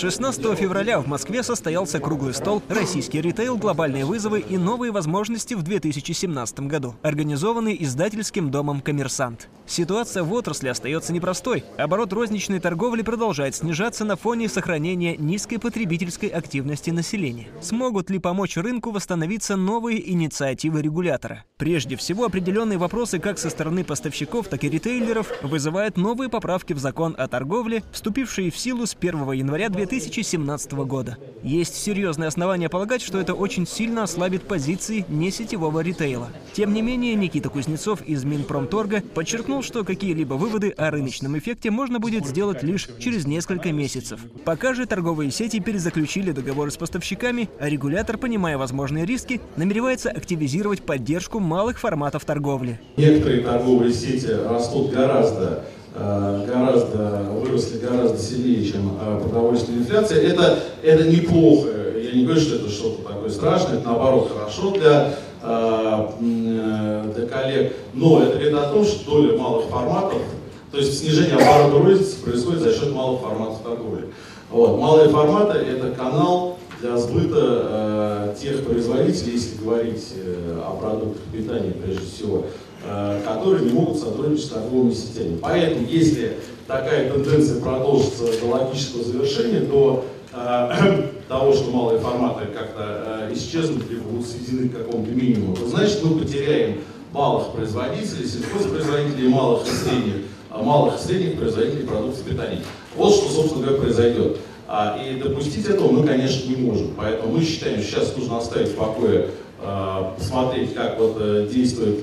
16 февраля в Москве состоялся круглый стол «Российский ритейл. Глобальные вызовы и новые возможности в 2017 году», организованный издательским домом «Коммерсант». Ситуация в отрасли остается непростой. Оборот розничной торговли продолжает снижаться на фоне сохранения низкой потребительской активности населения. Смогут ли помочь рынку восстановиться новые инициативы регулятора? Прежде всего, определенные вопросы как со стороны поставщиков, так и ритейлеров вызывают новые поправки в закон о торговле, вступившие в силу с 1 января 2017 года. Есть серьезные основания полагать, что это очень сильно ослабит позиции несетевого ритейла. Тем не менее, Никита Кузнецов из Минпромторга подчеркнул, что какие-либо выводы о рыночном эффекте можно будет сделать лишь через несколько месяцев. Пока же торговые сети перезаключили договоры с поставщиками, а регулятор, понимая возможные риски, намеревается активизировать поддержку малых форматов торговли. Некоторые торговые сети растут гораздо гораздо, выросли гораздо сильнее, чем э, продовольственная инфляция. Это, это неплохо. Я не говорю, что это что-то такое страшное, это наоборот хорошо для, э, для коллег. Но это говорит о том, что доля малых форматов, то есть снижение оборота розницы происходит за счет малых форматов торговли. Вот. Малые форматы – это канал для сбыта э, тех производителей, если говорить э, о продуктах питания прежде всего, Э, которые не могут сотрудничать с торговыми сетями. Поэтому, если такая тенденция продолжится до логического завершения, до э, того, что малые форматы как-то э, исчезнут, либо будут сведены к какому-то минимуму, то значит мы потеряем малых производителей, сельхозпроизводителей, малых и средних, малых и средних производителей продуктов питания. Вот что, собственно говоря, произойдет. А, и допустить этого мы, конечно, не можем. Поэтому мы считаем, что сейчас нужно оставить в покое, посмотреть, как вот действует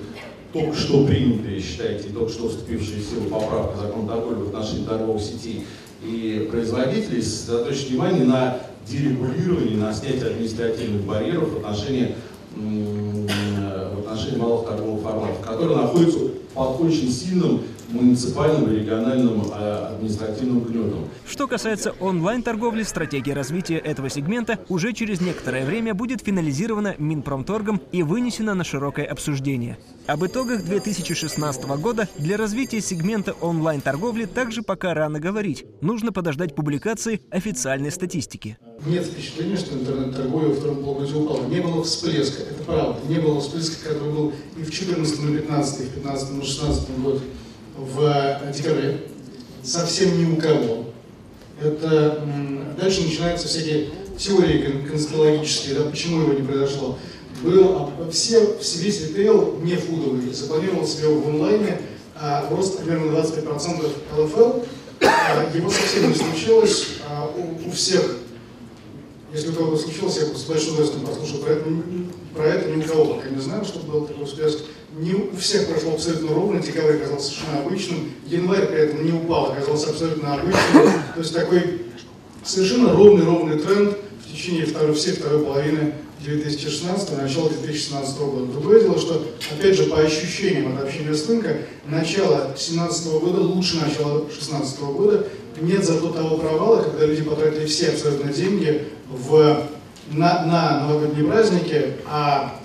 только что принятые, считайте, только что вступившие в силу поправка закона торговли в отношении торговых сетей и производителей, сосредоточить внимание на дерегулировании, на снятии административных барьеров в отношении, в отношении малых торговых форматов, которые находятся под очень сильным муниципальным и региональным а, административным гнетом. Что касается онлайн-торговли, стратегия развития этого сегмента уже через некоторое время будет финализирована Минпромторгом и вынесена на широкое обсуждение. Об итогах 2016 года для развития сегмента онлайн-торговли также пока рано говорить. Нужно подождать публикации официальной статистики. Нет впечатления, что интернет-торговля во втором полугодии упала. Не было всплеска, это правда. Не было всплеска, который был и в 2014, и в 2015, и в 2015, и в 2016 году в декабре, совсем ни у кого. Это дальше начинаются всякие теории конспирологические, да, почему его не произошло. Был, а, все, весь ритейл не фудовый запланировал себе в онлайне а, рост примерно 25% ЛФЛ. А, его совсем не случилось. А, у, у всех, если у кого-то случилось, я с большим удовольствием послушал про это, про это ни у кого пока не знаю, что был такой всплеск не у всех прошло абсолютно ровно, декабрь оказался совершенно обычным, январь при этом не упал, оказался абсолютно обычным. То есть такой совершенно ровный-ровный тренд в течение второй, всей второй половины 2016 начала 2017 года. Другое дело, что, опять же, по ощущениям от общения с рынка, начало 2017 года лучше начала 2016 года. Нет зато того провала, когда люди потратили все абсолютно деньги в, на, на новогодние праздники, а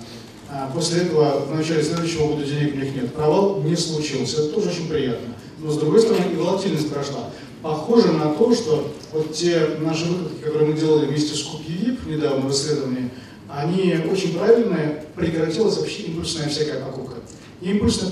после этого в начале следующего года денег у них нет. Провал не случился. Это тоже очень приятно. Но с другой стороны и волатильность прошла. Похоже на то, что вот те наши выкладки, которые мы делали вместе с Купьевип недавно в исследовании, они очень правильные, прекратилась вообще импульсная всякая покупка. Импульсно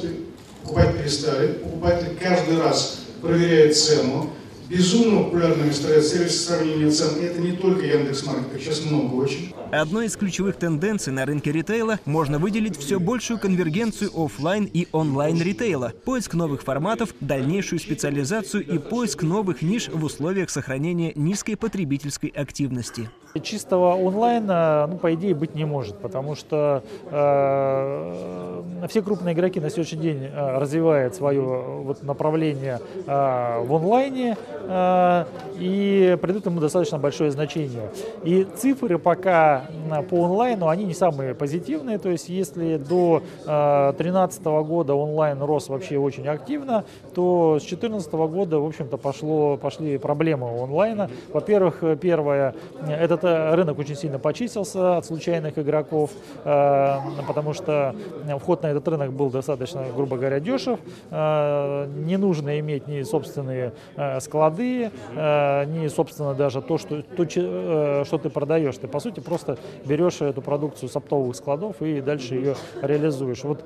покупать перестали, покупатель каждый раз проверяет цену, безумно популярными стали сервисы сравнения цен. И это не только Яндекс.Маркет, их сейчас много очень. Одной из ключевых тенденций на рынке ритейла можно выделить все большую конвергенцию офлайн и онлайн ритейла, поиск новых форматов, дальнейшую специализацию и поиск новых ниш в условиях сохранения низкой потребительской активности. Чистого онлайна, ну, по идее, быть не может, потому что э, все крупные игроки на сегодняшний день э, развивают свое вот, направление э, в онлайне и придают ему достаточно большое значение. И цифры пока по онлайну, они не самые позитивные, то есть если до 2013 э, года онлайн рос вообще очень активно, то с 2014 года, в общем-то, пошло, пошли проблемы онлайна. Во-первых, первое, этот э, рынок очень сильно почистился от случайных игроков, э, потому что вход на этот рынок был достаточно, грубо говоря, дешев. Э, не нужно иметь ни собственные склады, склады, ни, собственно, даже то, что, то, что ты продаешь. Ты, по сути, просто берешь эту продукцию с оптовых складов и дальше ее реализуешь. Вот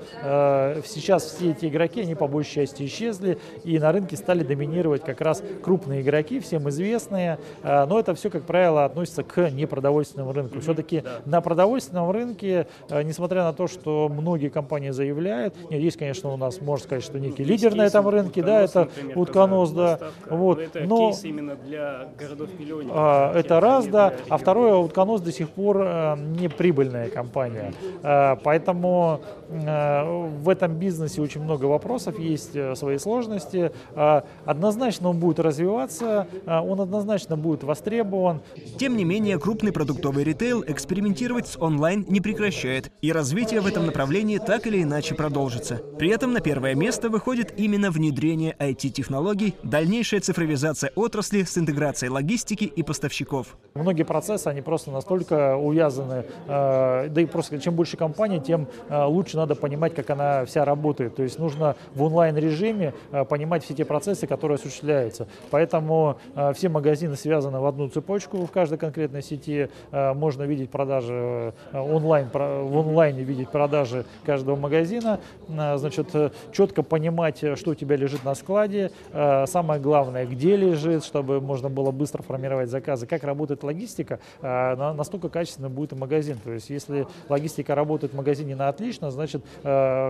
сейчас все эти игроки, они по большей части исчезли, и на рынке стали доминировать как раз крупные игроки, всем известные, но это все, как правило, относится к непродовольственному рынку. Все-таки да. на продовольственном рынке, несмотря на то, что многие компании заявляют, нет, есть, конечно, у нас, можно сказать, что некий лидер на этом рынке, да, это утконос, да, вот, это но кейс именно для городов-миллионников. А, это раз, да, а второе, утконос до сих пор а, не прибыльная компания, а, поэтому в этом бизнесе очень много вопросов, есть а, свои сложности, а, однозначно он будет развиваться, он однозначно будет востребован. Тем не менее, крупный продуктовый ритейл экспериментировать с онлайн не прекращает, и развитие в этом направлении так или иначе продолжится. При этом на первое место выходит именно внедрение IT-технологий, дальнейшая цифровизация отрасли с интеграцией логистики и поставщиков. Многие процессы, они просто настолько увязаны, э, да и просто чем больше компаний, тем э, лучше надо понимать, как она вся работает. То есть нужно в онлайн-режиме э, понимать все те процессы, которые осуществляются. Поэтому все магазины связаны в одну цепочку в каждой конкретной сети. Можно видеть продажи онлайн, в онлайне видеть продажи каждого магазина. Значит, четко понимать, что у тебя лежит на складе. Самое главное, где лежит, чтобы можно было быстро формировать заказы. Как работает логистика, настолько качественно будет и магазин. То есть если логистика работает в магазине на отлично, значит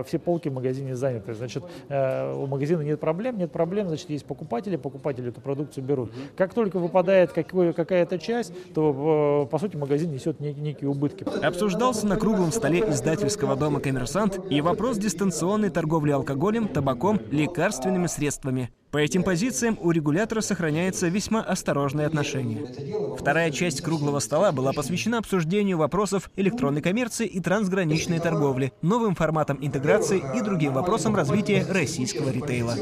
все полки в магазине заняты. Значит у магазина нет проблем, нет проблем, значит есть покупатели, покупатели эту продукцию берут. Как только выпадает какая-то часть, то по сути магазин несет некие убытки. Обсуждался на круглом столе издательского дома «Коммерсант» и вопрос дистанционной торговли алкоголем, табаком, лекарственными средствами. По этим позициям у регулятора сохраняется весьма осторожное отношение. Вторая часть круглого стола была посвящена обсуждению вопросов электронной коммерции и трансграничной торговли, новым форматам интеграции и другим вопросам развития российского ритейла.